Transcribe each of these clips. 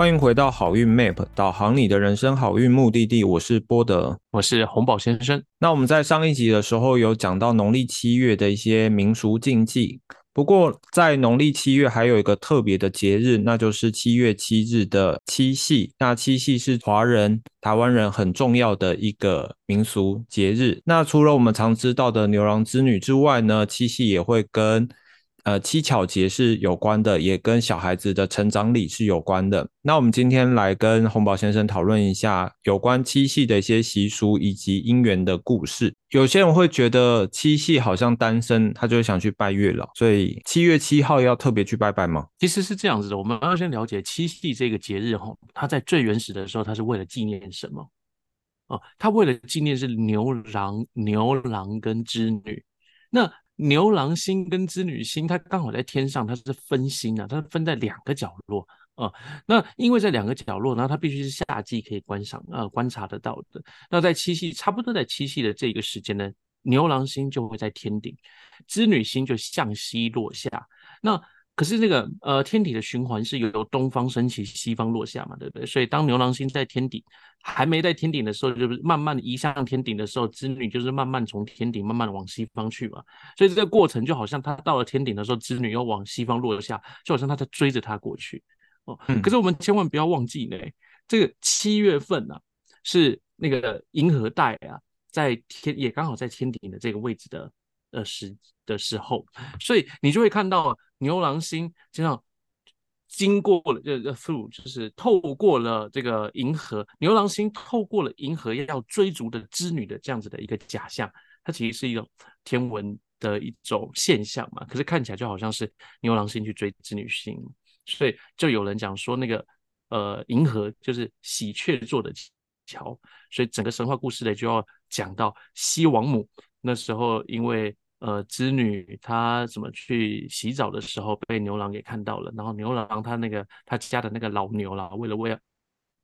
欢迎回到好运 Map 导航你的人生好运目的地，我是波德，我是红宝先生。那我们在上一集的时候有讲到农历七月的一些民俗禁忌，不过在农历七月还有一个特别的节日，那就是七月七日的七夕。那七夕是华人、台湾人很重要的一个民俗节日。那除了我们常知道的牛郎织女之外呢，七夕也会跟呃，七巧节是有关的，也跟小孩子的成长礼是有关的。那我们今天来跟洪宝先生讨论一下有关七夕的一些习俗以及姻缘的故事。有些人会觉得七夕好像单身，他就想去拜月老，所以七月七号要特别去拜拜吗？其实是这样子的，我们要先了解七夕这个节日哈，它在最原始的时候，它是为了纪念什么？哦，它为了纪念是牛郎、牛郎跟织女。那牛郎星跟织女星，它刚好在天上，它是分星啊，它分在两个角落啊。那因为在两个角落，然后它必须是夏季可以观赏呃观察得到的。那在七夕，差不多在七夕的这个时间呢，牛郎星就会在天顶，织女星就向西落下。那可是那个呃天体的循环是由东方升起，西方落下嘛，对不对？所以当牛郎星在天顶还没在天顶的时候，就是慢慢移向天顶的时候，织女就是慢慢从天顶慢慢的往西方去嘛。所以这个过程就好像他到了天顶的时候，织女又往西方落下，就好像他在追着他过去哦。可是我们千万不要忘记呢，这个七月份啊，是那个银河带啊，在天也刚好在天顶的这个位置的。呃时的时候，所以你就会看到牛郎星这样经过了，就 through 就是透过了这个银河，牛郎星透过了银河要追逐的织女的这样子的一个假象，它其实是一种天文的一种现象嘛。可是看起来就好像是牛郎星去追织女星，所以就有人讲说那个呃银河就是喜鹊做的桥，所以整个神话故事呢就要讲到西王母。那时候，因为呃，织女她怎么去洗澡的时候被牛郎给看到了，然后牛郎他那个他家的那个老牛啦，为了为了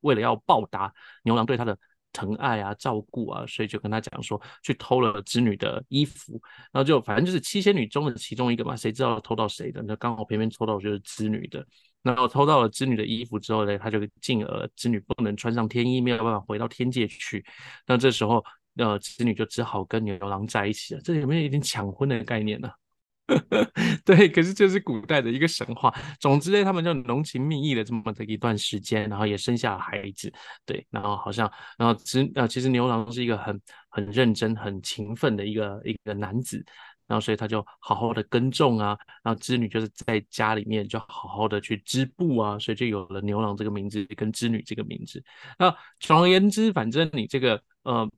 为了要报答牛郎对他的疼爱啊、照顾啊，所以就跟他讲说，去偷了织女的衣服，然后就反正就是七仙女中的其中一个嘛，谁知道偷到谁的？那刚好偏偏偷到就是织女的，然后偷到了织女的衣服之后呢，他就进而织女不能穿上天衣，没有办法回到天界去，那这时候。呃，织女就只好跟牛郎在一起了。这有没有一点抢婚的概念呢？对，可是这是古代的一个神话。总之呢，他们就浓情蜜意的这么的一段时间，然后也生下了孩子。对，然后好像，然后织呃，其实牛郎是一个很很认真、很勤奋的一个一个男子，然后所以他就好好的耕种啊，然后织女就是在家里面就好好的去织布啊，所以就有了牛郎这个名字跟织女这个名字。那总而言之，反正你这个呃。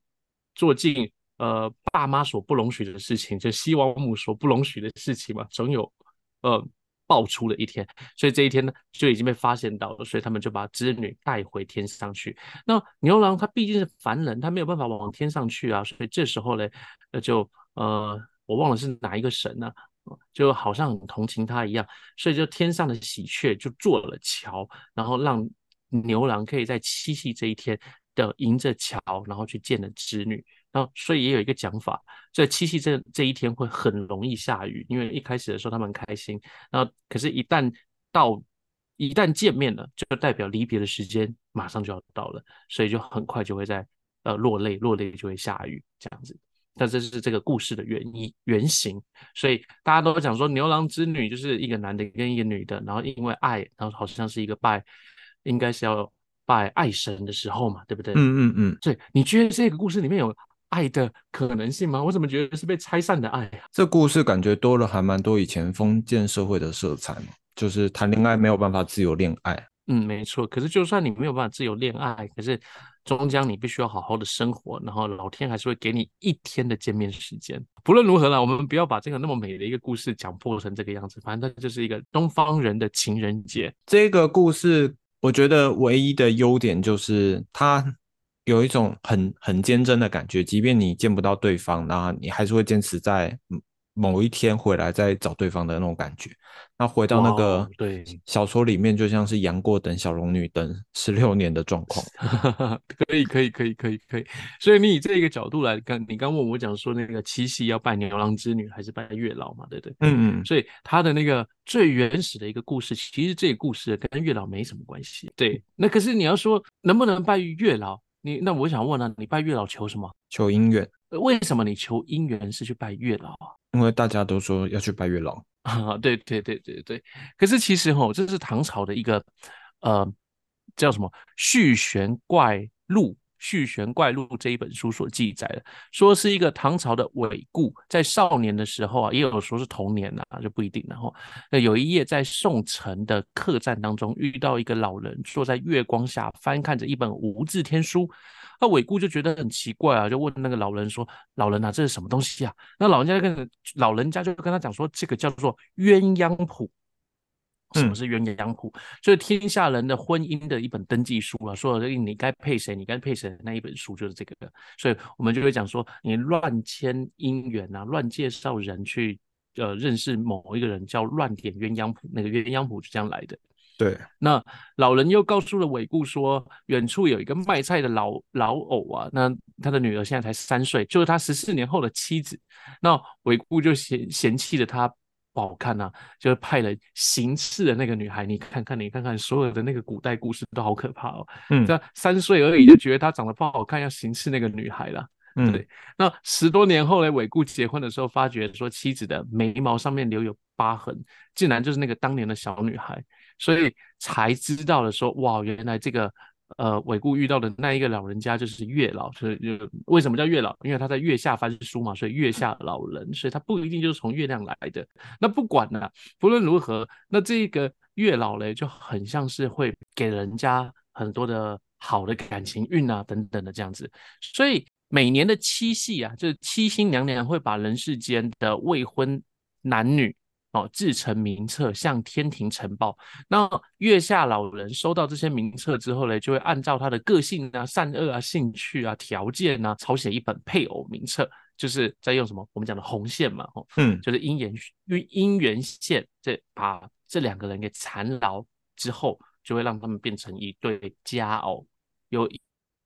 做尽呃爸妈所不容许的事情，就西王母所不容许的事情嘛，总有呃爆出的一天。所以这一天呢，就已经被发现到了，所以他们就把织女带回天上去。那牛郎他毕竟是凡人，他没有办法往天上去啊，所以这时候呢，那就呃我忘了是哪一个神呢，就好像很同情他一样，所以就天上的喜鹊就做了桥，然后让牛郎可以在七夕这一天。的迎着桥，然后去见了织女，然后所以也有一个讲法，在七夕这这一天会很容易下雨，因为一开始的时候他们很开心，然后可是，一旦到一旦见面了，就代表离别的时间马上就要到了，所以就很快就会在呃落泪，落泪就会下雨这样子。但这是这个故事的原因原型，所以大家都讲说牛郎织女就是一个男的跟一个女的，然后因为爱，然后好像是一个拜，应该是要。拜爱神的时候嘛，对不对？嗯嗯嗯。对，你觉得这个故事里面有爱的可能性吗？我怎么觉得是被拆散的爱啊？这故事感觉多了还蛮多以前封建社会的色彩嘛，就是谈恋爱没有办法自由恋爱。嗯，没错。可是就算你没有办法自由恋爱，可是终将你必须要好好的生活，然后老天还是会给你一天的见面时间。不论如何啦，我们不要把这个那么美的一个故事讲破成这个样子。反正它就是一个东方人的情人节。这个故事。我觉得唯一的优点就是他有一种很很坚贞的感觉，即便你见不到对方，然后你还是会坚持在某一天回来再找对方的那种感觉。那回到那个对小说里面，就像是杨过等小龙女等十六年的状况。可以，可以，可以，可以，可以。所以你以这个角度来看，你刚问我讲说那个七夕要拜牛郎织女还是拜月老嘛？对不对？嗯嗯。所以他的那个最原始的一个故事，其实这个故事跟月老没什么关系。对。那可是你要说能不能拜月老？你那我想问呢，你拜月老求什么？求姻缘。为什么你求姻缘是去拜月老啊？因为大家都说要去拜月老。啊，对对对对对，可是其实哈，这是唐朝的一个呃叫什么《续玄怪录》《续玄怪录》这一本书所记载的，说是一个唐朝的韦固在少年的时候啊，也有说是童年呐，就不一定。然后有一夜在宋城的客栈当中，遇到一个老人坐在月光下翻看着一本无字天书。那韦固就觉得很奇怪啊，就问那个老人说：“老人啊，这是什么东西啊？”那老人家跟老人家就跟他讲说：“这个叫做鸳鸯谱。”什么是鸳鸯谱？就是天下人的婚姻的一本登记书啊，说你该配谁，你该配谁那一本书就是这个。所以我们就会讲说，你乱签姻缘啊，乱介绍人去呃认识某一个人，叫乱点鸳鸯谱。那个鸳鸯谱是这样来的。对，那老人又告诉了韦固说，远处有一个卖菜的老老偶啊，那他的女儿现在才三岁，就是他十四年后的妻子。那韦固就嫌嫌弃了他不好看呐，就是派了行刺的那个女孩。你看看，你看看，所有的那个古代故事都好可怕哦。嗯，这三岁而已就觉得她长得不好看，要行刺那个女孩了。嗯，对。那十多年后来，韦固结婚的时候，发觉说妻子的眉毛上面留有疤痕，竟然就是那个当年的小女孩。所以才知道了，说哇，原来这个呃，韦固遇到的那一个老人家就是月老，所以就为什么叫月老？因为他在月下翻书嘛，所以月下老人，所以他不一定就是从月亮来的。那不管呢，不论如何，那这个月老嘞，就很像是会给人家很多的好的感情运啊，等等的这样子。所以每年的七夕啊，就是七星娘娘会把人世间的未婚男女。哦，制成名册向天庭呈报。那月下老人收到这些名册之后呢，就会按照他的个性啊、善恶啊、兴趣啊、条件啊，抄写一本配偶名册，就是在用什么我们讲的红线嘛，哦，嗯，就是姻缘姻姻缘线，这把这两个人给缠牢之后，就会让他们变成一对佳偶，有。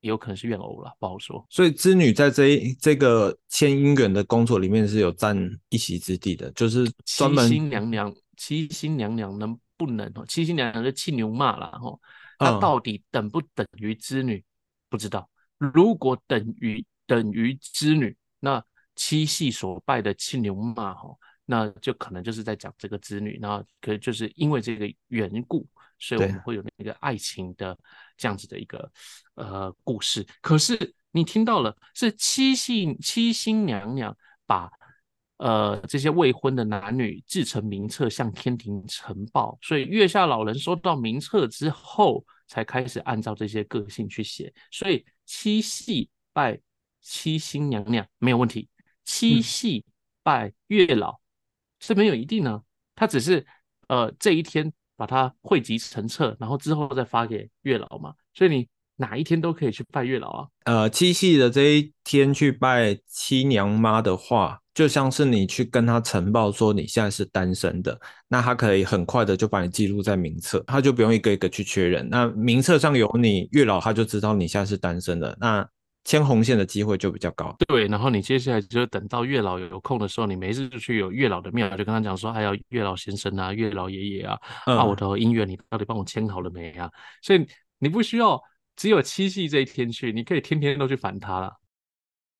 也有可能是怨偶了，不好说。所以织女在这一这个牵姻缘的工作里面是有占一席之地的，就是专门七星娘娘，七星娘娘能不能哦？七星娘娘是气牛骂了哈，她到底等不等于织女？不知道。如果等于等于织女，那七系所拜的气牛骂哈，那就可能就是在讲这个织女，那可就是因为这个缘故。所以我们会有那个爱情的这样子的一个呃故事，可是你听到了是七姓七星娘娘把呃这些未婚的男女制成名册向天庭呈报，所以月下老人收到名册之后才开始按照这些个性去写，所以七系拜七星娘娘没有问题，七系拜月老是没有一定呢，他只是呃这一天。把它汇集成册，然后之后再发给月老嘛。所以你哪一天都可以去拜月老啊。呃，七夕的这一天去拜七娘妈的话，就像是你去跟他呈报说你现在是单身的，那他可以很快的就把你记录在名册，他就不用一个一个去确认。那名册上有你，月老他就知道你现在是单身的。那牵红线的机会就比较高，对。然后你接下来就等到月老有空的时候，你没事就去有月老的庙，就跟他讲说：“哎呀月老先生啊，月老爷爷啊，啊，我的姻缘你到底帮我签好了没啊？”所以你不需要只有七夕这一天去，你可以天天都去烦他了。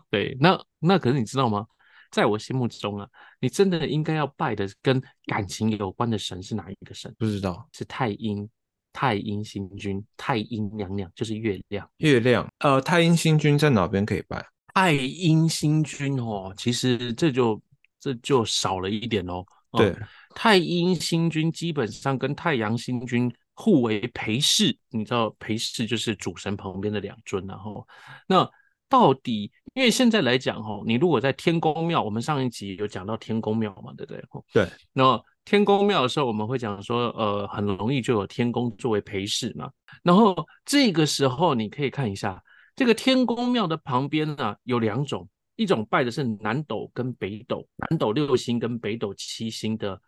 对，那那可是你知道吗？在我心目中啊，你真的应该要拜的跟感情有关的神是哪一个神？不知道，是太阴。太阴星君，太阴娘娘就是月亮。月亮，呃，太阴星君在哪边可以拜？太阴星君哦，其实这就这就少了一点哦。对，太阴星君基本上跟太阳星君互为陪侍，你知道陪侍就是主神旁边的两尊，然后那到底，因为现在来讲哈，你如果在天宫庙，我们上一集有讲到天宫庙嘛，对不对？对，那。天宫庙的时候，我们会讲说，呃，很容易就有天宫作为陪侍嘛。然后这个时候，你可以看一下这个天宫庙的旁边呢，有两种，一种拜的是南斗跟北斗，南斗六星跟北斗七星的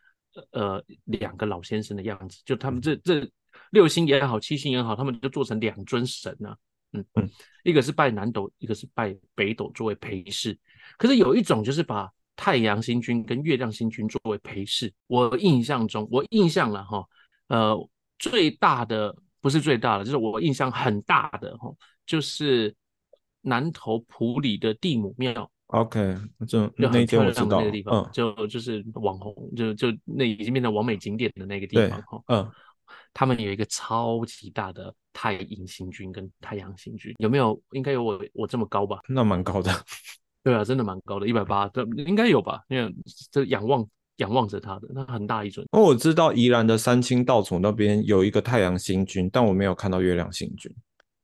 呃两个老先生的样子，就他们这这六星也好，七星也好，他们就做成两尊神啊。嗯嗯，一个是拜南斗，一个是拜北斗作为陪侍。可是有一种就是把太阳星君跟月亮星君作为陪侍。我印象中，我印象了哈，呃，最大的不是最大的，就是我印象很大的哈，就是南投埔里的地母庙。OK，就就很漂亮的那个地方，就就是网红，就就那已经变成完美景点的那个地方哈。嗯。他们有一个超级大的太阴星君跟太阳星君，有没有？应该有我我这么高吧？那蛮高的。对啊，真的蛮高的，一百八，这应该有吧？因为这仰望仰望着他的，那很大一尊。哦，我知道宜兰的三清道祖那边有一个太阳星君，但我没有看到月亮星君，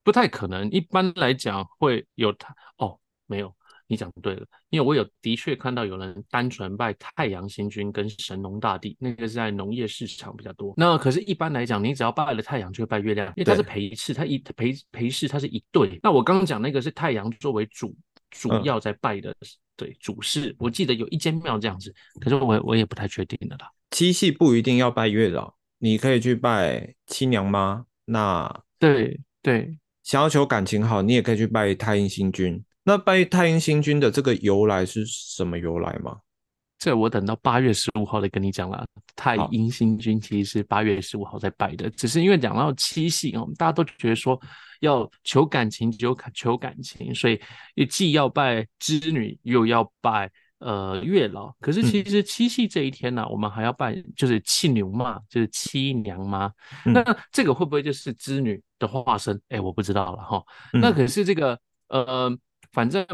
不太可能。一般来讲会有太哦，没有。你讲对了，因为我有的确看到有人单纯拜太阳星君跟神农大帝，那个是在农业市场比较多。那可是，一般来讲，你只要拜了太阳，就会拜月亮，因为它是陪侍，它一陪陪侍，它是一对。那我刚刚讲那个是太阳作为主主要在拜的，对主事。我记得有一间庙这样子，可是我我也不太确定的啦。七夕不一定要拜月老，你可以去拜七娘妈。那对对，想要求感情好，你也可以去拜太阴星君。那拜太阴星君的这个由来是什么由来吗？这我等到八月十五号再跟你讲了。太阴星君其实是八月十五号在拜的，只是因为讲到七夕哦，大家都觉得说要求感情就求感情，所以既要拜织女，又要拜呃月老。可是其实七夕这一天呢，我们还要拜就是七牛妈，就是七娘妈。那这个会不会就是织女的化身？哎，我不知道了哈。那可是这个呃。反正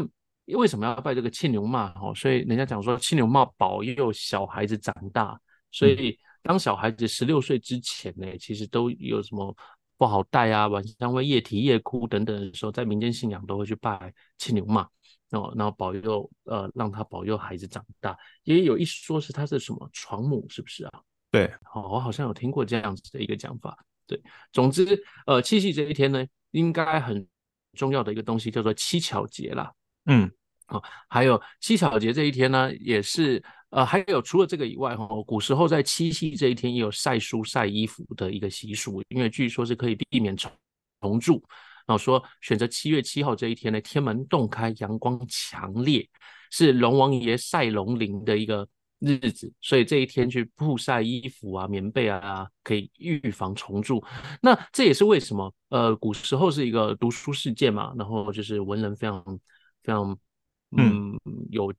为什么要拜这个牵牛妈？哦，所以人家讲说牵牛妈保佑小孩子长大，所以当小孩子十六岁之前呢，其实都有什么不好带啊，晚上会夜啼夜哭等等的时候，在民间信仰都会去拜牵牛妈，哦，然后保佑呃，让他保佑孩子长大。也有一说是他是什么床母，是不是啊？对，哦，我好像有听过这样子的一个讲法。对，总之呃，七夕这一天呢，应该很。重要的一个东西叫做七巧节啦。嗯，啊，还有七巧节这一天呢，也是呃，还有除了这个以外，哈，古时候在七夕这一天也有晒书晒衣服的一个习俗，因为据说是可以避免虫虫蛀。然后说选择七月七号这一天呢，天门洞开，阳光强烈，是龙王爷晒龙鳞的一个。日子，所以这一天去曝晒衣服啊、棉被啊，可以预防虫蛀。那这也是为什么，呃，古时候是一个读书世界嘛，然后就是文人非常非常嗯有。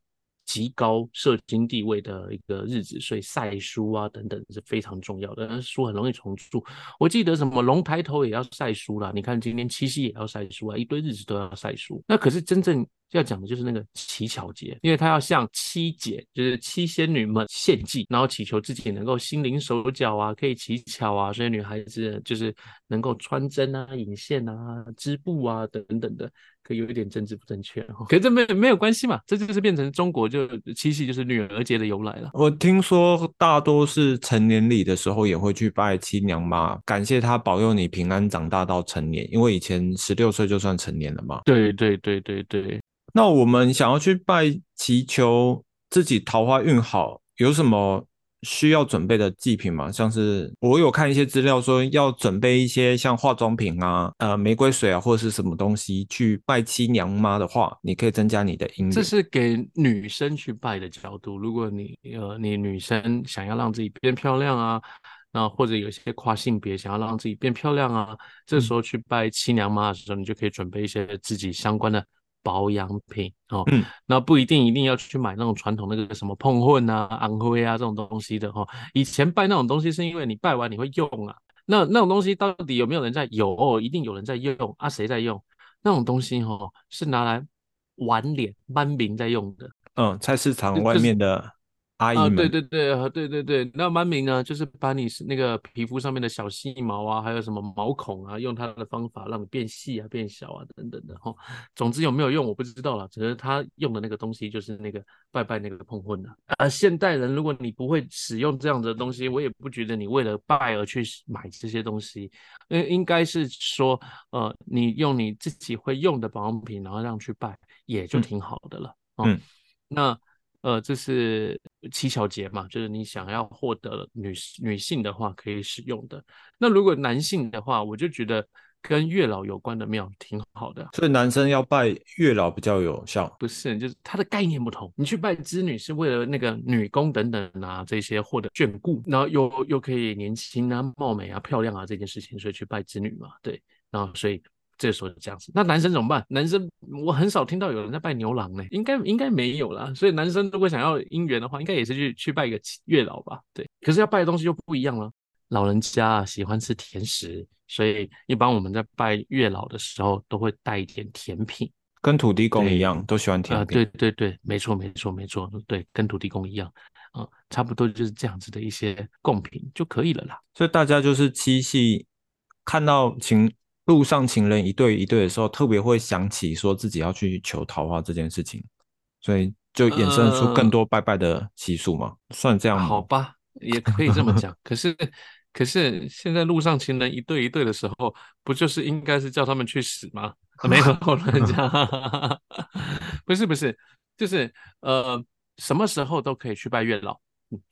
极高社经地位的一个日子，所以晒书啊等等是非常重要的。但是书很容易重蛀，我记得什么龙抬头也要晒书啦，你看今天七夕也要晒书啊，一堆日子都要晒书。那可是真正要讲的就是那个乞巧节，因为他要向七姐，就是七仙女们献祭，然后祈求自己能够心灵手脚啊，可以乞巧啊，所以女孩子就是能够穿针啊、引线啊、织布啊等等的。有一点政治不正确哈，可是这没没有关系嘛，这就是变成中国就七夕就是女儿节的由来了。我听说大多是成年礼的时候也会去拜七娘妈，感谢她保佑你平安长大到成年，因为以前十六岁就算成年了嘛。对对对对对。那我们想要去拜祈求自己桃花运好，有什么？需要准备的祭品嘛，像是我有看一些资料说要准备一些像化妆品啊、呃玫瑰水啊或者是什么东西去拜七娘妈的话，你可以增加你的姻缘。这是给女生去拜的角度。如果你呃你女生想要让自己变漂亮啊，那或者有些跨性别想要让自己变漂亮啊，这时候去拜七娘妈的时候，你就可以准备一些自己相关的。保养品哦，嗯，那不一定一定要去买那种传统那个什么碰混啊、安徽啊这种东西的哈。以前拜那种东西是因为你拜完你会用啊，那那种东西到底有没有人在？有，一定有人在用啊。谁在用？那种东西哈是拿来玩脸、搬名在用的。嗯，菜市场外面的。阿姨们，对对对，对对对，那曼明呢，就是把你是那个皮肤上面的小细毛啊，还有什么毛孔啊，用它的方法让你变细啊、变小啊等等的哈。总之有没有用我不知道了，只是他用的那个东西就是那个拜拜那个碰混的。啊，现代人如果你不会使用这样的东西，我也不觉得你为了拜而去买这些东西。应应该是说，呃，你用你自己会用的保养品，然后让去拜，也就挺好的了。哦。嗯，那呃，这是七巧节嘛，就是你想要获得女女性的话可以使用的。那如果男性的话，我就觉得。跟月老有关的庙挺好的，所以男生要拜月老比较有效。不是，就是它的概念不同。你去拜织女是为了那个女工等等啊，这些获得眷顾，然后又又可以年轻啊、貌美啊、漂亮啊这件事情，所以去拜织女嘛。对，然后所以这时候这样子。那男生怎么办？男生我很少听到有人在拜牛郎呢，应该应该没有啦。所以男生如果想要姻缘的话，应该也是去去拜一个月老吧。对，可是要拜的东西就不一样了。老人家喜欢吃甜食。所以一般我们在拜月老的时候，都会带一点甜品，跟土地公一样，都喜欢甜品。对对对，没错没错没错，对，跟土地公一样，啊，差不多就是这样子的一些贡品就可以了啦。所以大家就是七夕看到情路上情人一对一对的时候，特别会想起说自己要去求桃花这件事情，所以就衍生出更多拜拜的习俗嘛，算这样吗？好吧，也可以这么讲，可是。可是现在路上情人一对一对的时候，不就是应该是叫他们去死吗？没有人家，不是不是，就是呃，什么时候都可以去拜月老。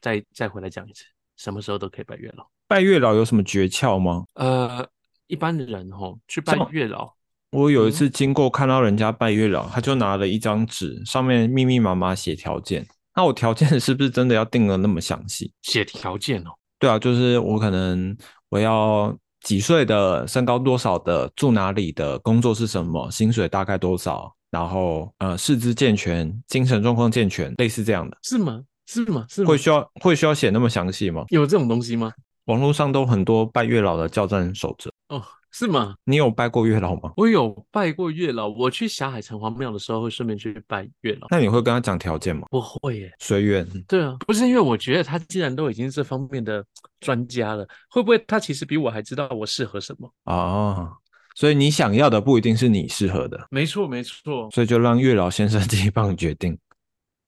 再再回来讲一次，什么时候都可以拜月老。拜月老有什么诀窍吗？呃，一般的人吼去拜月老，我有一次经过看到人家拜月老，他就拿了一张纸，上面密密麻麻写条件。那我条件是不是真的要定的那么详细？写条件哦。对啊，就是我可能我要几岁的，身高多少的，住哪里的，工作是什么，薪水大概多少，然后呃，四肢健全，精神状况健全，类似这样的，是吗？是吗？是会需要会需要写那么详细吗？有这种东西吗？网络上都很多拜月老的教战守则哦。是吗？你有拜过月老吗？我有拜过月老。我去霞海城隍庙的时候，会顺便去拜月老。那你会跟他讲条件吗？不会耶，随缘。对啊，不是因为我觉得他既然都已经这方面的专家了，会不会他其实比我还知道我适合什么啊？所以你想要的不一定是你适合的。没错，没错。所以就让月老先生 自己帮你决定。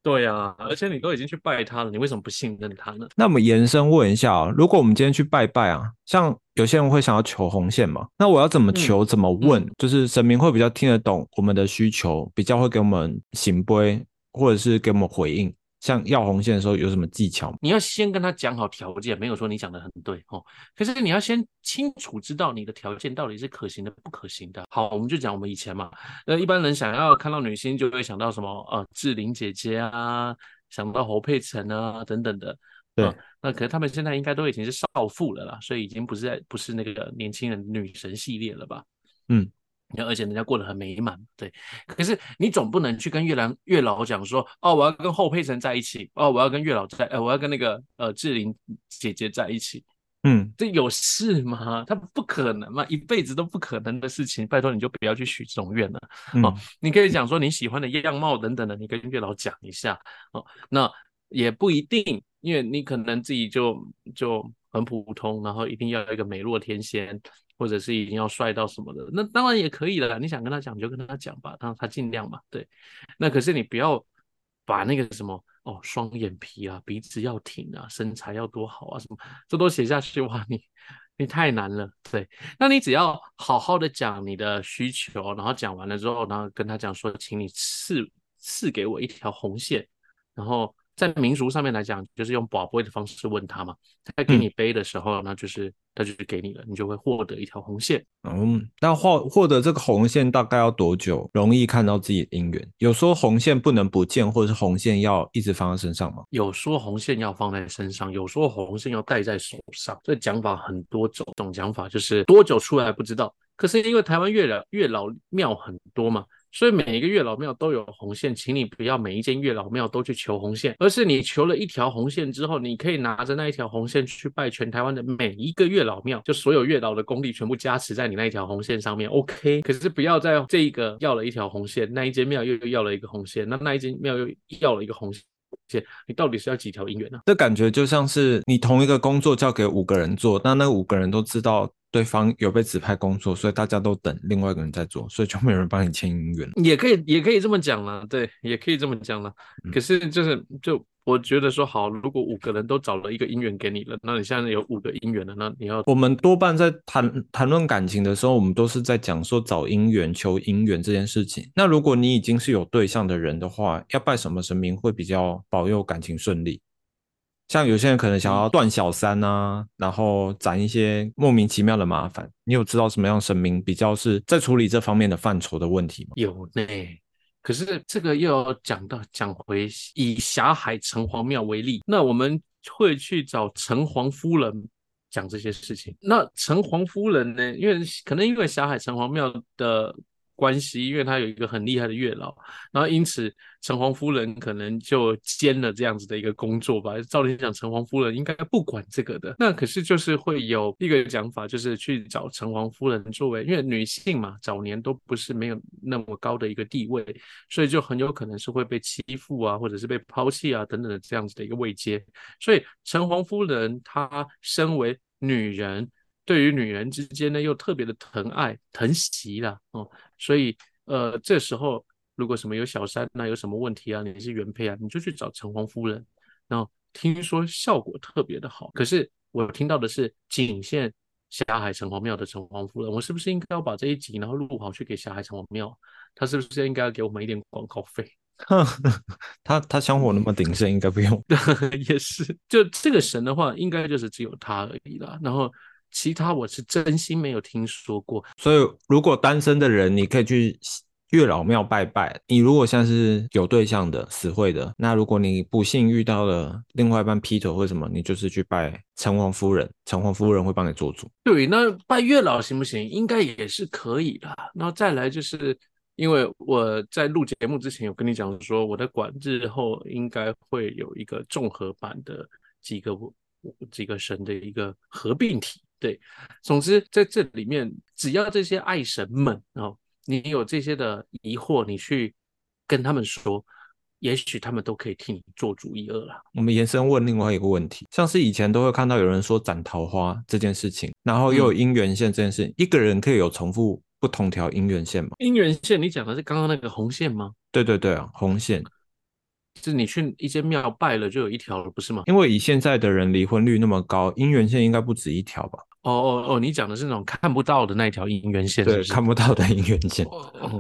对啊，而且你都已经去拜他了，你为什么不信任他呢？那我们延伸问一下啊，如果我们今天去拜拜啊，像有些人会想要求红线嘛，那我要怎么求？怎么问？就是神明会比较听得懂我们的需求，比较会给我们行规，或者是给我们回应。像要红线的时候有什么技巧？你要先跟他讲好条件，没有说你讲的很对哦。可是你要先清楚知道你的条件到底是可行的不可行的。好，我们就讲我们以前嘛，呃，一般人想要看到女星就会想到什么呃志玲姐姐啊，想到侯佩岑啊等等的。对，那可能他们现在应该都已经是少妇了啦，所以已经不是在不是那个年轻人女神系列了吧？嗯。而且人家过得很美满，对。可是你总不能去跟月兰月老讲说，哦，我要跟后佩岑在一起，哦，我要跟月老在，呃，我要跟那个呃志玲姐姐在一起，嗯，这有事吗？他不可能嘛，一辈子都不可能的事情。拜托你就不要去许这种愿了。哦，你可以讲说你喜欢的样貌等等的，你跟月老讲一下。哦，那也不一定，因为你可能自己就就很普通，然后一定要一个美若天仙。或者是已经要帅到什么的，那当然也可以了。你想跟他讲就跟他讲吧，让他尽量嘛。对，那可是你不要把那个什么哦，双眼皮啊，鼻子要挺啊，身材要多好啊，什么这都写下去哇，你你太难了。对，那你只要好好的讲你的需求，然后讲完了之后，然后跟他讲说，请你赐赐给我一条红线，然后。在民俗上面来讲，就是用宝贝的方式问他嘛。他给你背的时候，那就是他就是给你了，你就会获得一条红线。嗯，那获获得这个红线大概要多久？容易看到自己的姻缘？有说红线不能不见，或者是红线要一直放在身上吗？有说红线要放在身上，有说红线要戴在手上。这讲法很多种，种讲法就是多久出来不知道。可是因为台湾月老月老庙很多嘛。所以每一个月老庙都有红线，请你不要每一间月老庙都去求红线，而是你求了一条红线之后，你可以拿着那一条红线去拜全台湾的每一个月老庙，就所有月老的功力全部加持在你那一条红线上面。OK，可是不要在这一个要了一条红线，那一间庙又又要了一个红线，那那一间庙又要了一个红线。你到底是要几条姻缘呢？这感觉就像是你同一个工作交给五个人做，那那五个人都知道对方有被指派工作，所以大家都等另外一个人在做，所以就没有人帮你签姻缘。也可以，也可以这么讲了，对，也可以这么讲了。可是就是就我觉得说好，如果五个人都找了一个姻缘给你了，那你现在有五个姻缘了，那你要我们多半在谈谈论感情的时候，我们都是在讲说找姻缘、求姻缘这件事情。那如果你已经是有对象的人的话，要拜什么神明会比较保佑感情顺利？像有些人可能想要断小三啊，然后攒一些莫名其妙的麻烦。你有知道什么样神明比较是在处理这方面的范畴的问题吗？有呢。可是这个又要讲到讲回以霞海城隍庙为例，那我们会去找城隍夫人讲这些事情。那城隍夫人呢？因为可能因为霞海城隍庙的。关系，因为他有一个很厉害的月老，然后因此城隍夫人可能就兼了这样子的一个工作吧。照理讲，城隍夫人应该不管这个的，那可是就是会有一个讲法，就是去找城隍夫人作为，因为女性嘛，早年都不是没有那么高的一个地位，所以就很有可能是会被欺负啊，或者是被抛弃啊等等的这样子的一个位阶。所以城隍夫人她身为女人。对于女人之间呢，又特别的疼爱疼惜了哦，所以呃，这时候如果什么有小三那有什么问题啊，你是原配啊，你就去找城隍夫人，然后听说效果特别的好。可是我听到的是仅限霞海城隍庙的城隍夫人，我是不是应该要把这一集然后录好去给霞海城隍庙？他是不是应该要给我们一点广告费？他他香火那么鼎盛，应该不用。也是，就这个神的话，应该就是只有他而已啦。然后。其他我是真心没有听说过，所以如果单身的人，你可以去月老庙拜拜。你如果像是有对象的、死会的，那如果你不幸遇到了另外一半劈腿或什么，你就是去拜城隍夫人，城隍夫人会帮你做主。对，那拜月老行不行？应该也是可以的。然后再来就是，因为我在录节目之前有跟你讲说，我的馆日后应该会有一个综合版的几个几个神的一个合并体。对，总之在这里面，只要这些爱神们哦，你有这些的疑惑，你去跟他们说，也许他们都可以替你做主一二了。我们延伸问另外一个问题，像是以前都会看到有人说斩桃花这件事情，然后又有姻缘线这件事，一个人可以有重复不同条姻缘线吗？姻缘线，你讲的是刚刚那个红线吗？对对对啊，红线。是你去一间庙拜了就有一条了，不是吗？因为以现在的人离婚率那么高，姻缘线应该不止一条吧？哦哦哦，你讲的是那种看不到的那一条姻缘线，对，看不到的姻缘线。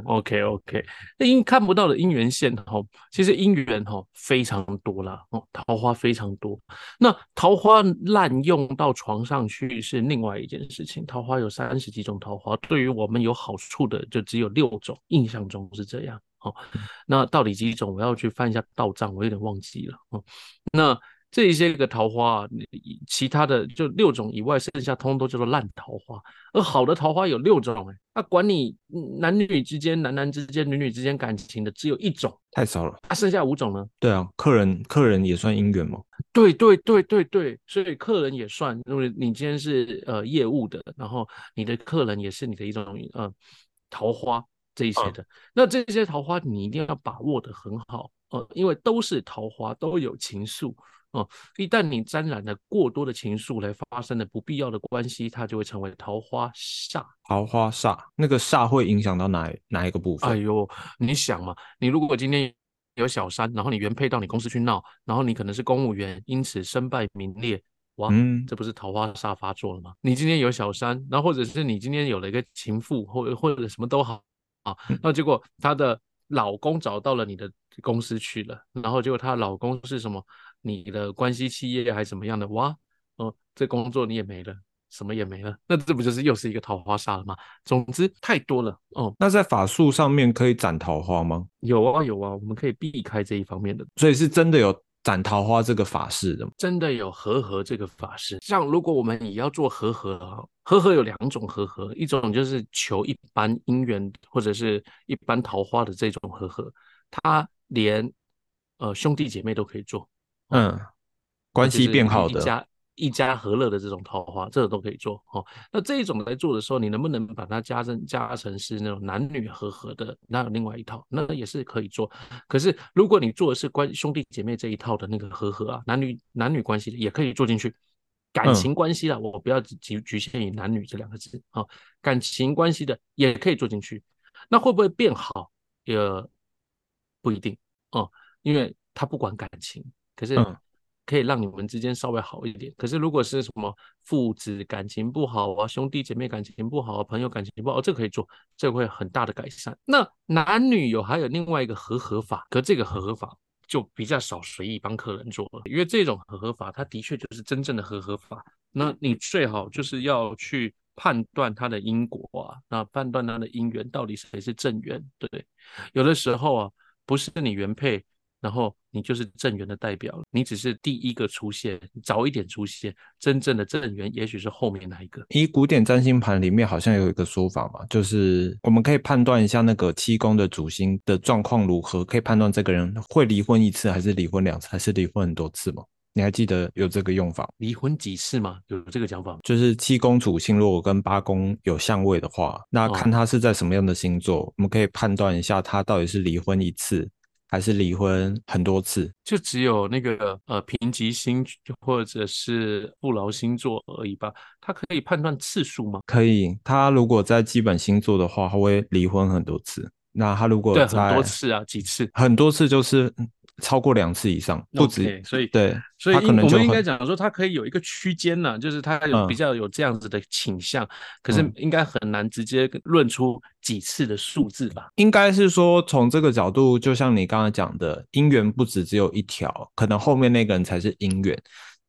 OK OK，那因看不到的姻缘线哈，其实姻缘哈非常多啦，哦，桃花非常多。那桃花滥用到床上去是另外一件事情。桃花有三十几种桃花，对于我们有好处的就只有六种，印象中是这样。哦，那到底几种？我要去翻一下道藏，我有点忘记了。哦，那这一些个桃花，其他的就六种以外，剩下通通都叫做烂桃花。而好的桃花有六种，哎，那管你男女之间、男男之间、女女之间感情的只有一种，太少了。啊，剩下五种呢？对啊，客人客人也算姻缘吗？对对对对对，所以客人也算，因为你今天是呃业务的，然后你的客人也是你的一种呃桃花。这一些的，那这些桃花你一定要把握的很好哦，因为都是桃花，都有情愫哦。一旦你沾染了过多的情愫，来发生的不必要的关系，它就会成为桃花煞。桃花煞，那个煞会影响到哪哪一个部分？哎呦，你想嘛，你如果今天有小三，然后你原配到你公司去闹，然后你可能是公务员，因此身败名裂，哇，这不是桃花煞发作了吗？你今天有小三，然后或者是你今天有了一个情妇，或或者什么都好。啊，那结果她的老公找到了你的公司去了，然后结果她老公是什么？你的关系企业还是什么样的？哇，哦，这工作你也没了，什么也没了，那这不就是又是一个桃花煞了吗？总之太多了哦。那在法术上面可以斩桃花吗？有啊有啊，我们可以避开这一方面的，所以是真的有。斩桃花这个法事的，真的有和合这个法事。像如果我们也要做和合啊，和合有两种和合，一种就是求一般姻缘或者是一般桃花的这种和合，他连呃兄弟姐妹都可以做，嗯，关系变好的。一家和乐的这种桃花，这个都可以做哦。那这一种来做的时候，你能不能把它加成加成是那种男女和合的？那有另外一套，那也是可以做。可是如果你做的是关兄弟姐妹这一套的那个和合啊，男女男女关系的也可以做进去，感情关系的我不要局局限于男女这两个字啊，感情关系的也可以做进去。那会不会变好？也不一定哦，因为他不管感情，可是嗯可以让你们之间稍微好一点。可是如果是什么父子感情不好啊，兄弟姐妹感情不好啊，朋友感情不好，这可以做，这会很大的改善。那男女有还有另外一个和合法，可这个和合法就比较少随意帮客人做了，因为这种和合法它的确就是真正的和合法。那你最好就是要去判断它的因果啊，那判断它的因缘到底谁是正缘，对。有的时候啊，不是你原配，然后你就是正缘的代表，你只是第一个出现，早一点出现，真正的正缘也许是后面那一个。以古典占星盘里面好像有一个说法嘛，就是我们可以判断一下那个七宫的主星的状况如何，可以判断这个人会离婚一次，还是离婚两次，还是离婚很多次吗？你还记得有这个用法？离婚几次吗？有这个讲法吗？就是七宫主星如果跟八宫有相位的话，那哦看他是在什么样的星座，我们可以判断一下他到底是离婚一次，还是离婚很多次。就只有那个呃平级星或者是不劳星座而已吧？它可以判断次数吗？可以，他如果在基本星座的话，他会离婚很多次。那他如果对，很多次啊，几次？很多次就是超过两次以上，不止。所以对，所以我们应该讲说，它可以有一个区间呢，就是它有嗯比较有这样子的倾向，可是嗯应该很难直接论出几次的数字吧？应该是说从这个角度，就像你刚刚讲的，姻缘不止只有一条，可能后面那个人才是姻缘。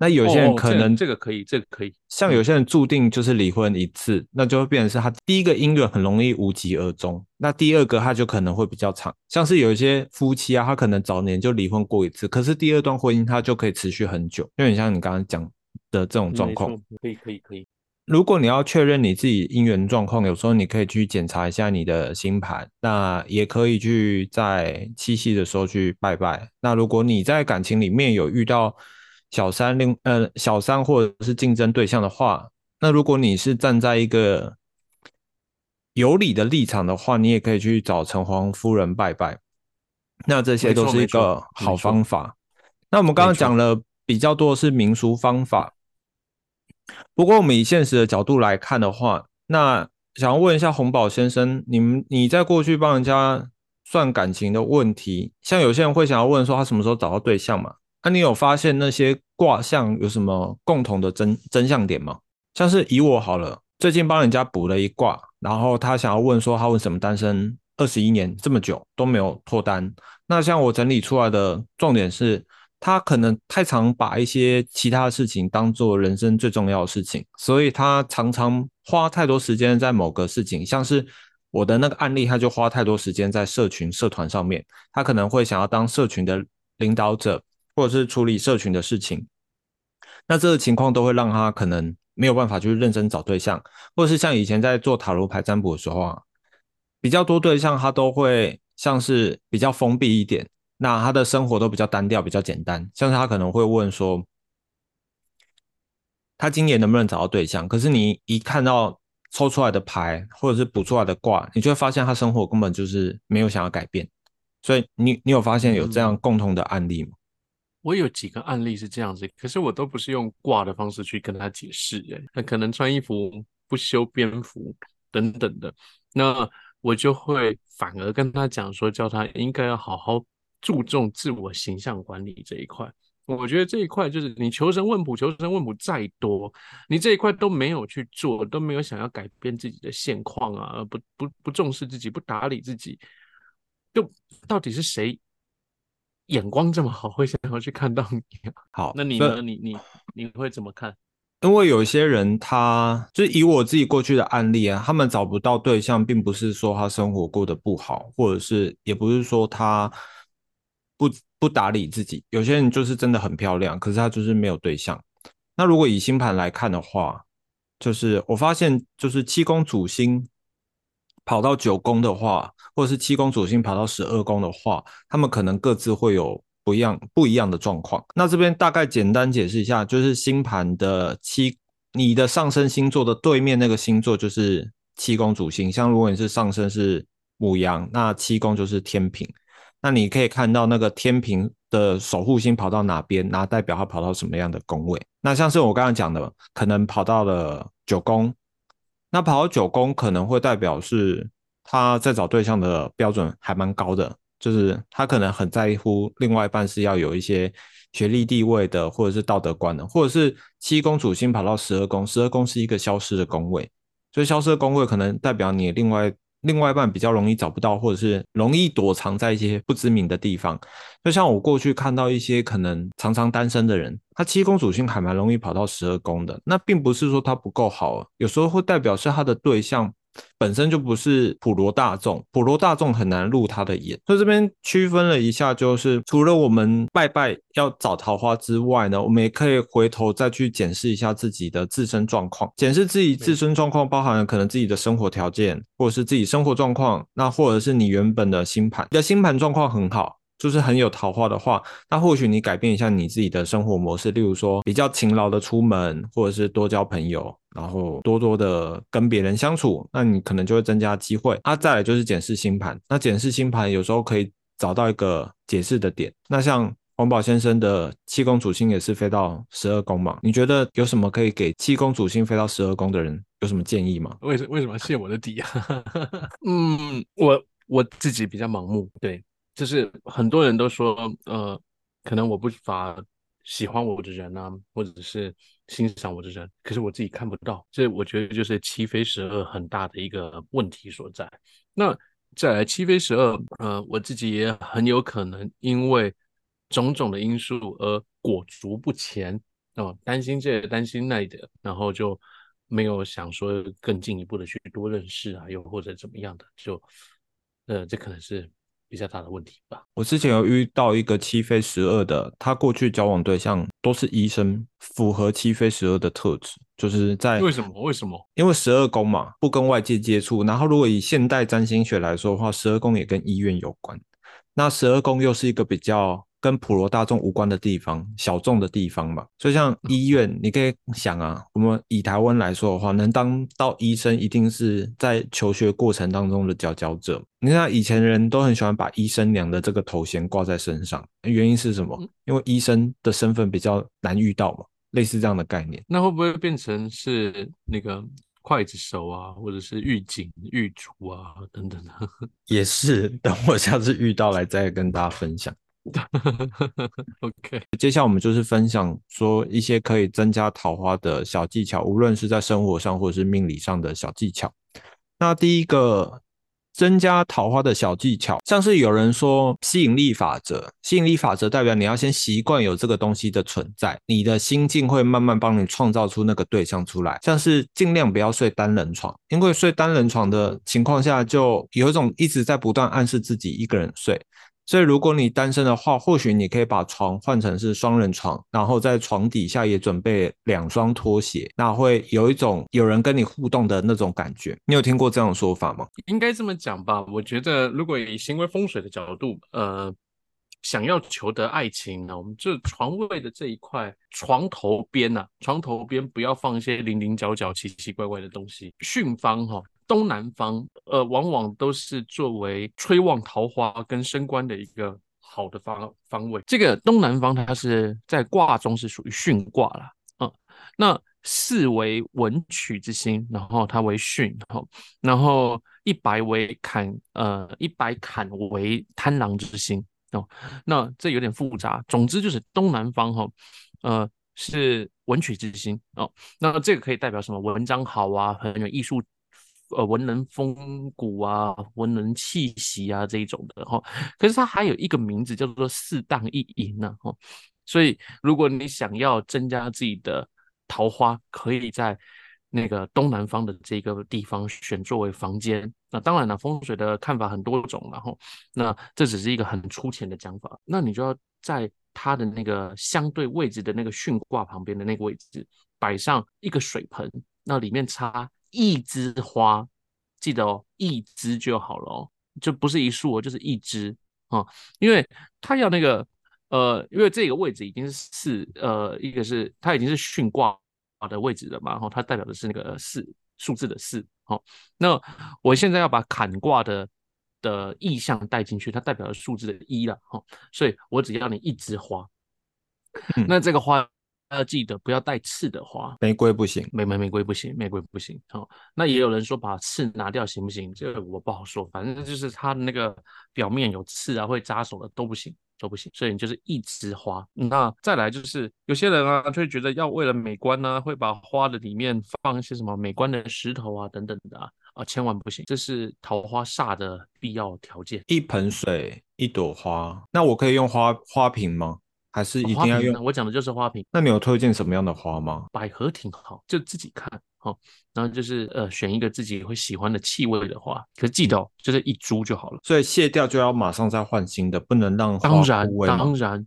那有些人哦这个可能、这个可以，这个可以，像有些人注定就是离婚一次，那就会变成是他第一个姻缘很容易无疾而终，那第二个他就可能会比较长。像是有一些夫妻啊，他可能早年就离婚过一次，可是第二段婚姻他就可以持续很久，就很像你刚刚讲的这种状况。可以，可以，可以。如果你要确认你自己姻缘状况，有时候你可以去检查一下你的星盘，那也可以去在七夕的时候去拜拜。那如果你在感情里面有遇到小三另呃小三或者是竞争对象的话，那如果你是站在一个有理的立场的话，你也可以去找城隍夫人拜拜。那这些都是一个好方法。那我们刚刚讲了比较多的是民俗方法，不过我们以现实的角度来看的话，那想要问一下洪宝先生，你们你在过去帮人家算感情的问题，像有些人会想要问说他什么时候找到对象嘛？那、你有发现那些卦象有什么共同的真真相点吗？像是以我好了，最近帮人家补了一卦，然后他想要问说他为什么单身二十一年这么久都没有脱单？那像我整理出来的重点是，他可能太常把一些其他事情当做人生最重要的事情，所以他常常花太多时间在某个事情，像是我的那个案例，他就花太多时间在社群社团上面，他可能会想要当社群的领导者，或者是处理社群的事情。那这个情况都会让他可能没有办法去认真找对象，或者是像以前在做塔罗牌占卜的时候啊，比较多对象他都会像是比较封闭一点，那他的生活都比较单调，比较简单，像是他可能会问说，他今年能不能找到对象？可是你一看到抽出来的牌或者是补出来的卦，你就会发现他生活根本就是没有想要改变。所以你你有发现有这样共同的案例吗？我有几个案例是这样子，可是我都不是用挂的方式去跟他解释，哎，那可能穿衣服不修边幅等等的，那我就会反而跟他讲说，叫他应该要好好注重自我形象管理这一块。我觉得这一块就是你求神问卜，求神问卜再多，你这一块都没有去做，都没有想要改变自己的现况啊，不不不重视自己，不打理自己，就到底是谁眼光这么好，会想要去看到你啊？好，那你呢？你你你会怎么看？因为有一些人他，就是以我自己过去的案例啊，他们找不到对象，并不是说他生活过得不好，或者是也不是说他不不打理自己。有些人就是真的很漂亮，可是他就是没有对象。那如果以星盘来看的话，就是我发现，就是七宫主星跑到九宫的话，或者是七宫主星跑到十二宫的话，他们可能各自会有不一样不一样的状况。那这边大概简单解释一下，就是星盘的七，你的上升星座的对面那个星座就是七宫主星。像如果你是上升是母羊，那七宫就是天平。那你可以看到那个天平的守护星跑到哪边，那代表它跑到什么样的宫位。那像是我刚刚讲的，可能跑到了九宫，那跑到九宫可能会代表是他在找对象的标准还蛮高的，就是他可能很在乎另外一半是要有一些学历地位的，或者是道德观的，或者是七宫主星跑到十二宫，十二宫是一个消失的宫位，所以消失的宫位可能代表你另外。另外一半比较容易找不到，或者是容易躲藏在一些不知名的地方。就像我过去看到一些可能常常单身的人，他七宫主星还蛮容易跑到十二宫的。那并不是说他不够好，有时候会代表是他的对象。本身就不是普罗大众，普罗大众很难入他的眼，所以这边区分了一下，就是除了我们拜拜要找桃花之外呢，我们也可以回头再去检视一下自己的自身状况，检视自己自身状况，包含了可能自己的生活条件，或者是自己生活状况，那或者是你原本的星盘，你的星盘状况很好。就是很有桃花的话，那或许你改变一下你自己的生活模式，例如说比较勤劳的出门，或者是多交朋友，然后多多的跟别人相处，那你可能就会增加机会。啊再来就是检视星盘，那检视星盘有时候可以找到一个解释的点。那像黄宝先生的七宫主星也是飞到十二宫嘛？你觉得有什么可以给七宫主星飞到十二宫的人有什么建议吗？为什为什么泄我的底啊？嗯，我我自己比较盲目，对。就是很多人都说，呃，可能我不乏喜欢我的人啊，或者是欣赏我的人，可是我自己看不到，这我觉得就是七飞十二很大的一个问题所在。那再来七飞十二，呃，我自己也很有可能因为种种的因素而裹足不前哦，担心这担心那的，然后就没有想说更进一步的去多认识啊，又或者怎么样的，就呃，这可能是。比较大的问题吧。我之前有遇到一个七飞十二的，他过去交往对象都是医生，符合七飞十二的特质，就是在为什么？为什么？因为十二宫嘛，不跟外界接触。然后如果以现代占星学来说的话，十二宫也跟医院有关。那十二宫又是一个比较。跟普罗大众无关的地方，小众的地方吧。所以像医院，你可以想啊，我们以台湾来说的话，能当到医生，一定是在求学过程当中的佼佼者。你看以前人都很喜欢把医生娘的这个头衔挂在身上，原因是什么？因为医生的身份比较难遇到嘛，类似这样的概念。那会不会变成是那个刽子手啊，或者是狱警、狱卒啊等等的？也是，等我下次遇到来再跟大家分享。OK，接下来我们就是分享说一些可以增加桃花的小技巧，无论是在生活上或者是命理上的小技巧。那第一个增加桃花的小技巧，像是有人说吸引力法则，吸引力法则代表你要先习惯有这个东西的存在，你的心境会慢慢帮你创造出那个对象出来。像是尽量不要睡单人床，因为睡单人床的情况下，就有一种一直在不断暗示自己一个人睡。所以，如果你单身的话，或许你可以把床换成是双人床，然后在床底下也准备两双拖鞋，那会有一种有人跟你互动的那种感觉。你有听过这样的说法吗？应该这么讲吧。我觉得，如果以行为风水的角度，呃，想要求得爱情呢，我们这床位的这一块床头边呐，床头边不要放一些零零角角、奇奇怪怪的东西。巽方哈。东南方，呃，往往都是作为催旺桃花跟升官的一个好的方方位。这个东南方，它是在卦中是属于巽卦了，嗯，那四为文曲之星，然后它为巽，哈，然后一白为坎，呃，一白坎为贪狼之星，哦，那这有点复杂。总之就是东南方，哈，呃，是文曲之星，哦，那这个可以代表什么？文章好啊，很有艺术。呃，文人风骨啊，文人气息啊，这一种的哈。可是它还有一个名字叫做四荡一淫呢哈。所以如果你想要增加自己的桃花，可以在那个东南方的这个地方选作为房间。那当然了，风水的看法很多种，然后那这只是一个很粗浅的讲法。那你就要在它的那个相对位置的那个巽卦旁边的那个位置摆上一个水盆，那里面插。一枝花，记得哦，一枝就好了哦，就不是一束哦，就是一枝啊，因为它要那个呃，因为这个位置已经是四呃，一个是它已经是巽卦的位置了嘛，然后它代表的是那个四数字的四，好，那我现在要把坎卦的的意象带进去，它代表的数字的一了，哈，所以我只要你一枝花，那这个花要记得不要带刺的花，玫瑰不行，玫玫玫瑰不行，玫瑰不行。好，那也有人说把刺拿掉行不行？这个我不好说，反正就是它的那个表面有刺啊，会扎手的都不行。都不行，所以你就是一枝花。那再来就是有些人啊，就会觉得要为了美观呢，会把花的里面放一些什么美观的石头啊等等的啊，啊，千万不行，这是桃花煞的必要条件。一盆水，一朵花，那我可以用花花瓶吗？还是一定要用？我讲的就是花瓶。那你有推荐什么样的花吗？百合挺好，就自己看。好，然后就是呃，选一个自己会喜欢的气味的花，可是记得哦，就是一株就好了。所以卸掉就要马上再换新的，不能让当然当然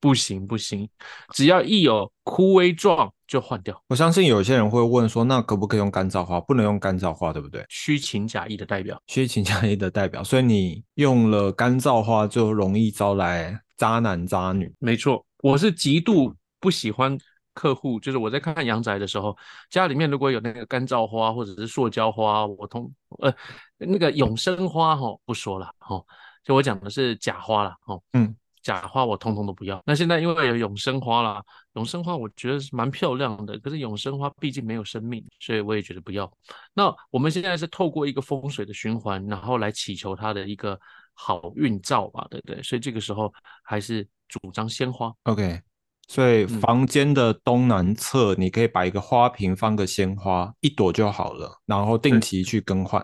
不行不行，只要一有枯萎状就换掉。我相信有些人会问说，那可不可以用干燥花？不能用干燥花，对不对？虚情假意的代表，虚情假意的代表。所以你用了干燥花，就容易招来渣男渣女。没错，我是极度不喜欢。客户就是我在看阳宅的时候，家里面如果有那个干燥花或者是塑胶花，我通呃那个永生花哈不说了哈，就我讲的是假花了哈，嗯，假花我通通都不要。那现在因为有永生花啦，永生花我觉得是蛮漂亮的，可是永生花毕竟没有生命，所以我也觉得不要。那我们现在是透过一个风水的循环，然后来祈求它的一个好运兆吧，对不对？所以这个时候还是主张鲜花。OK。所以房间的东南侧，你可以摆一个花瓶放个鲜花，一朵就好了，然后定期去更换。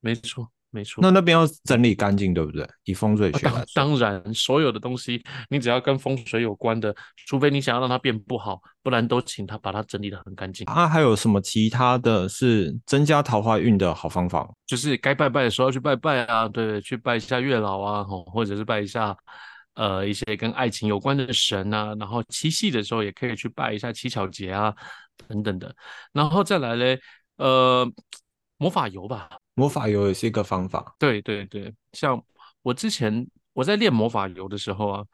没错，没错。那那边要整理干净，对不对？以风水学来，当然，所有的东西你只要跟风水有关的，除非你想要让它变不好，不然都请他把它整理的很干净。啊，还有什么其他的是增加桃花运的好方法？就是该拜拜的时候要去拜拜啊，对，去拜一下月老啊，或者是拜一下。呃，一些跟爱情有关的神啊，然后七夕的时候也可以去拜一下七巧节啊，等等的，然后再来嘞，呃，魔法油吧，魔法油也是一个方法。对对对，像我之前我在练魔法油的时候啊，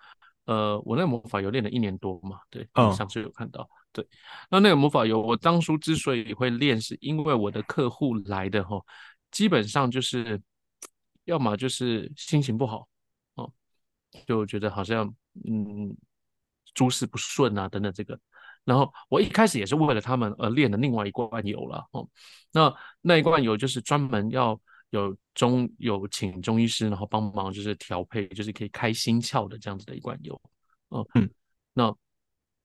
呃，我那个魔法油练了一年多嘛，对，上次有看到，对，那那个魔法油，我当初之所以会练，是因为我的客户来的哈，基本上就是要么就是心情不好哦。就觉得好像嗯诸事不顺啊等等这个，然后我一开始也是为了他们而练的另外一罐油了哦。那那一罐油就是专门要有中有请中医师，然后帮忙就是调配，就是可以开心窍的这样子的一罐油。哦嗯，那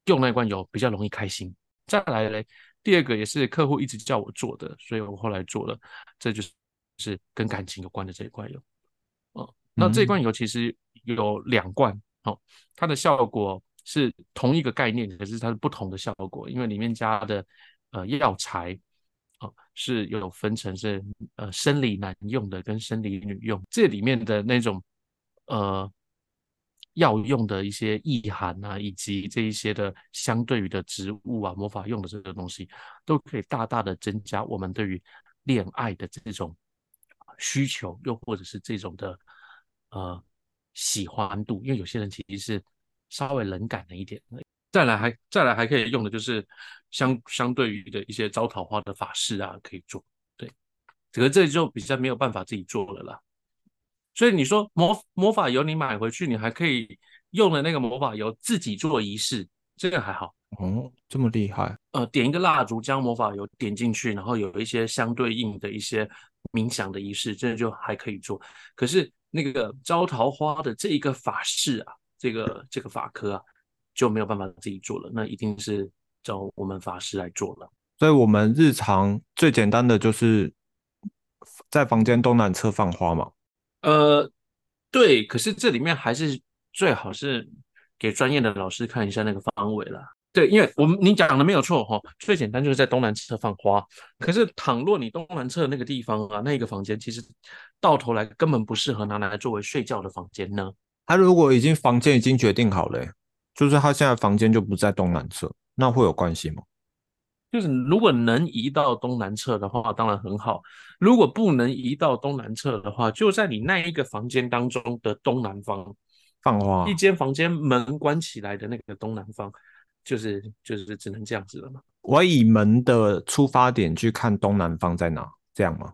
用那一罐油比较容易开心。再来嘞，第二个也是客户一直叫我做的，所以我后来做了，这就是是跟感情有关的这一罐油。哦，那这一罐油其实。有两罐，哦，它的效果是同一个概念，可是它是不同的效果，因为里面加的呃药材，啊，是有分成是呃生理男用的跟生理女用，这里面的那种呃药用的一些意涵啊，以及这一些的相对于的植物啊，魔法用的这个东西，都可以大大的增加我们对于恋爱的这种需求，又或者是这种的呃。喜欢度，因为有些人其实是稍微冷感了一点。再来还再来还可以用的就是相相对于的一些招桃花的法事啊，可以做。对，可是这就比较没有办法自己做了啦。所以你说魔魔法油你买回去，你还可以用的那个魔法油自己做仪式，这个还好。哦，这么厉害。呃，点一个蜡烛，将魔法油点进去，然后有一些相对应的一些冥想的仪式，这就还可以做。可是。那个招桃花的这一个法事啊，这个这个法科啊，就没有办法自己做了，那一定是找我们法师来做了。所以，我们日常最简单的就是在房间东南侧放花嘛。呃，对，可是这里面还是最好是给专业的老师看一下那个方位了。对，因为我们你讲的没有错哈，最简单就是在东南侧放花。可是倘若你东南侧那个地方啊，那个房间其实到头来根本不适合拿来作为睡觉的房间呢。他如果已经房间已经决定好了，就是他现在房间就不在东南侧，那会有关系吗？就是如果能移到东南侧的话，当然很好；如果不能移到东南侧的话，就在你那一个房间当中的东南方放花，一间房间门关起来的那个东南方。就是就是只能这样子了嘛。我以门的出发点去看东南方在哪，这样吗？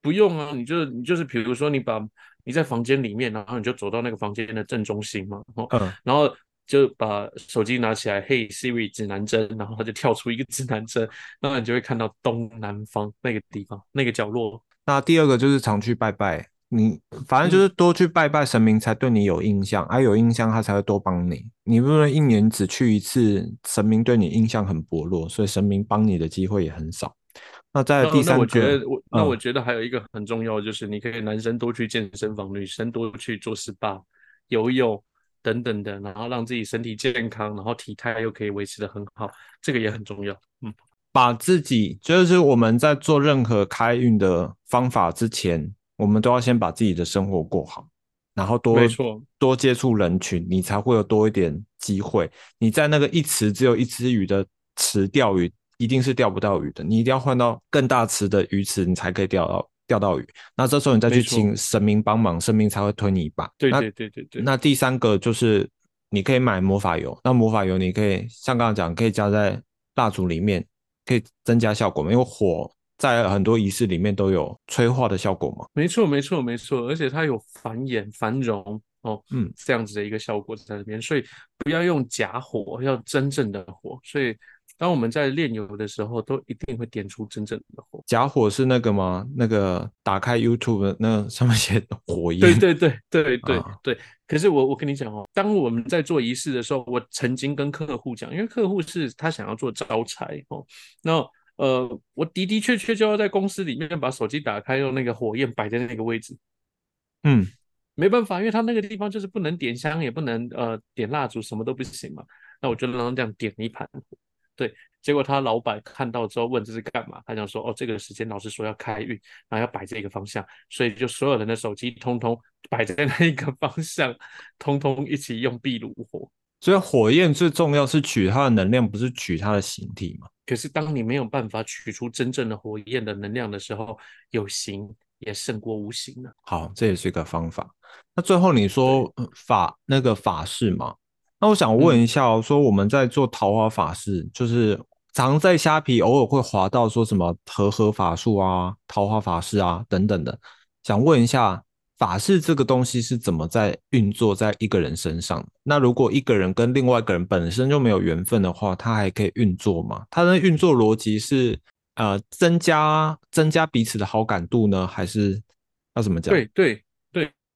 不用啊，你就你就是比如说你把你在房间里面，然后你就走到那个房间的正中心嘛，嗯，然后就把手机拿起来，嘿，Siri 指南针，然后它就跳出一个指南针，那你就会看到东南方那个地方那个角落。那第二个就是常去拜拜，你反正就是多去拜拜神明，才对你有印象，而有印象他才会多帮你。你不能一年只去一次，神明对你印象很薄弱，所以神明帮你的机会也很少。那在第三个，我觉得我那我觉得还有一个很重要，就是你可以男生多去健身房，女生多去做 SPA、游泳。等等的，然后让自己身体健康，然后体态又可以维持的很好，这个也很重要。嗯，把自己就是我们在做任何开运的方法之前，我们都要先把自己的生活过好，然后多没错多接触人群，你才会有多一点机会。你在那个一池只有一只鱼的池钓鱼，一定是钓不到鱼的。你一定要换到更大池的鱼池，你才可以钓到。钓到鱼，那这时候你再去请神明帮忙，神明才会推你一把。对对对对对。那第三个就是你可以买魔法油，那魔法油你可以像刚刚讲，可以加在蜡烛里面，可以增加效果嘛？因为火在很多仪式里面都有催化的效果嘛。没错没错没错，而且它有繁衍繁荣哦，嗯，这样子的一个效果在里面，所以不要用假火，要真正的火，所以。当我们在炼油的时候，都一定会点出真正的火。假火是那个吗？那个打开 YouTube 那上面写火焰。对对对对对对。可是我我跟你讲哦，当我们在做仪式的时候，我曾经跟客户讲，因为客户是他想要做招财哦，那呃，我的的确确就要在公司里面把手机打开，用那个火焰摆在那个位置。嗯，没办法，因为他那个地方就是不能点香，也不能呃点蜡烛，什么都不行嘛。那我就让他这样点一盘火。对，结果他老板看到之后问这是干嘛？他想说哦，这个时间老师说要开运，然后要摆这个方向，所以就所有人的手机通通 摆在那一个方向，通通一起用壁炉火。所以火焰最重要是取它的能量，不是取它的形体嘛？可是当你没有办法取出真正的火焰的能量的时候，有形也胜过无形了。好，这也是一个方法。那最后你说法那个法事嘛？那我想问一下哦，说我们在做桃花法事，就是常在虾皮偶尔会滑到说什么和合法术啊、桃花法事啊等等的，想问一下，法事这个东西是怎么在运作在一个人身上？那如果一个人跟另外一个人本身就没有缘分的话，他还可以运作吗？他的运作逻辑是呃增加增加彼此的好感度呢，还是要怎么讲？对对。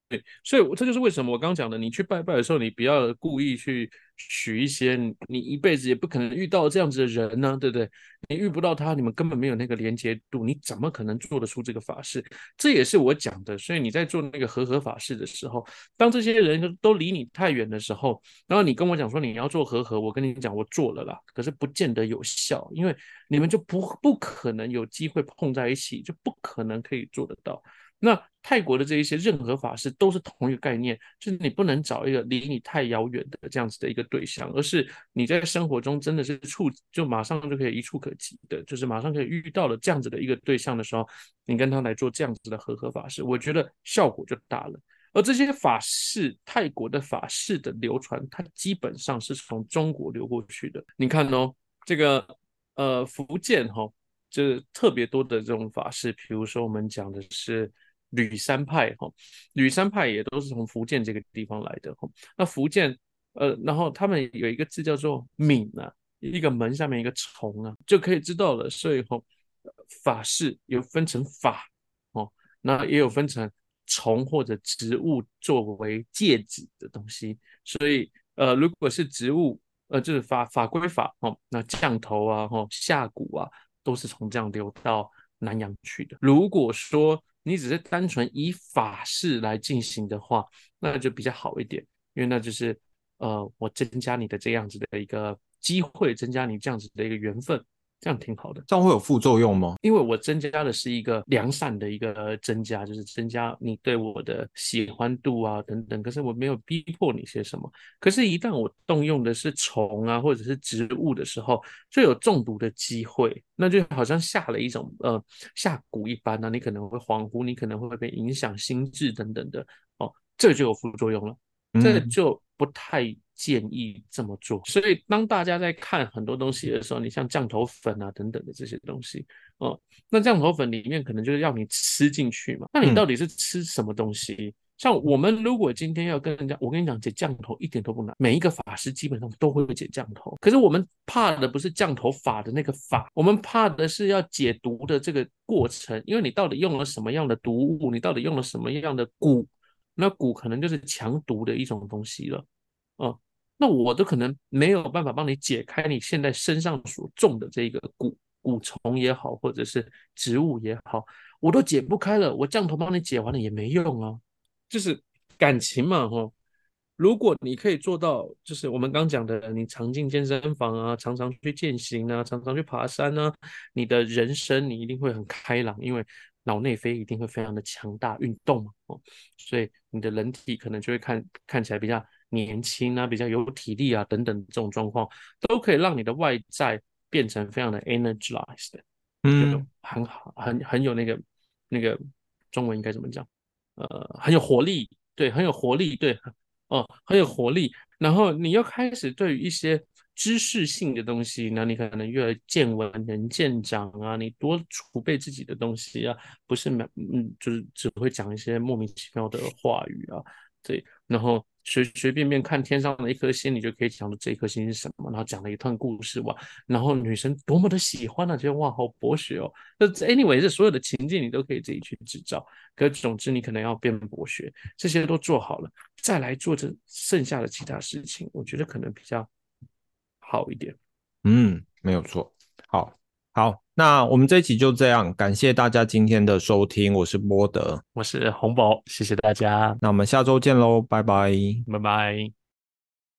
对，所以这就是为什么我刚刚讲的，你去拜拜的时候，你不要故意去许一些你一辈子也不可能遇到这样子的人呢，对不对？你遇不到他，你们根本没有那个连接度，你怎么可能做得出这个法事？这也是我讲的。所以你在做那个和合法事的时候，当这些人都离你太远的时候，然后你跟我讲说你要做和合，我跟你讲我做了啦，可是不见得有效，因为你们就不不可能有机会碰在一起，就不可能可以做得到。那泰国的这一些任何法师都是同一个概念，就是你不能找一个离你太遥远的这样子的一个对象，而是你在生活中真的是触就马上就可以一触可及的，就是马上可以遇到了这样子的一个对象的时候，你跟他来做这样子的和合法事，我觉得效果就大了。而这些法事，泰国的法事的流传，它基本上是从中国流过去的。你看哦，这个呃福建哈，就是特别多的这种法事，比如说我们讲的是。吕山派哈，吕山派也都是从福建这个地方来的哈。那福建呃，然后他们有一个字叫做“闽”啊，一个门下面一个虫啊，就可以知道了。所以哈，法式有分成法哦，那也有分成虫或者植物作为戒指的东西。所以呃，如果是植物，呃，就是法法归法哦，那降头啊、哈下蛊啊，都是从这样流到南洋去的。如果说你只是单纯以法事来进行的话，那就比较好一点，因为那就是呃，我增加你的这样子的一个机会，增加你这样子的一个缘分。这样挺好的，这样会有副作用吗？因为我增加的是一个良善的一个增加，就是增加你对我的喜欢度啊等等。可是我没有逼迫你些什么。可是，一旦我动用的是虫啊或者是植物的时候，就有中毒的机会。那就好像下了一种呃下蛊一般呢，你可能会恍惚，你可能会被影响心智等等的。哦，这就有副作用了，这就不太。建议这么做，所以当大家在看很多东西的时候，你像降头粉啊等等的这些东西，哦，那降头粉里面可能就是要你吃进去嘛，那你到底是吃什么东西？像我们如果今天要跟人家，我跟你讲解降头一点都不难，每一个法师基本上都会解降头。可是我们怕的不是降头法的那个法，我们怕的是要解毒的这个过程，因为你到底用了什么样的毒物，你到底用了什么样的蛊，那蛊可能就是强毒的一种东西了。哦，那我都可能没有办法帮你解开你现在身上所种的这个蛊蛊虫也好，或者是植物也好，我都解不开了，我降头帮你解完了也没用啊。就是感情嘛，哈。如果你可以做到，就是我们刚讲的，你常进健身房啊，常常去健行啊，常常去爬山啊，你的人生你一定会很开朗，因为脑内啡一定会非常的强大，运动嘛，哦，所以你的人体可能就会看看起来比较年轻啊，比较有体力啊，等等这种状况，都可以让你的外在变成非常的 energized，嗯，很好，很很有那个那个中文应该怎么讲？呃，很有活力，对，很有活力，对，哦，很有活力。然后你又开始对于一些知识性的东西，那你可能越见闻能见长啊，你多储备自己的东西啊，不是没，嗯，就是只会讲一些莫名其妙的话语啊，对，然后。随随便便看天上的一颗星，你就可以讲出这颗星是什么，然后讲了一段故事哇，然后女生多么的喜欢呢？觉得哇，好博学哦。那 anyway，这所有的情境你都可以自己去制造。可总之，你可能要变博学，这些都做好了，再来做这剩下的其他事情，我觉得可能比较好一点。嗯，没有错。好，好，那我们这一期就这样，感谢大家今天的收听，我是波德，我是洪宝，谢谢大家，那我们下周见喽，拜拜，拜拜。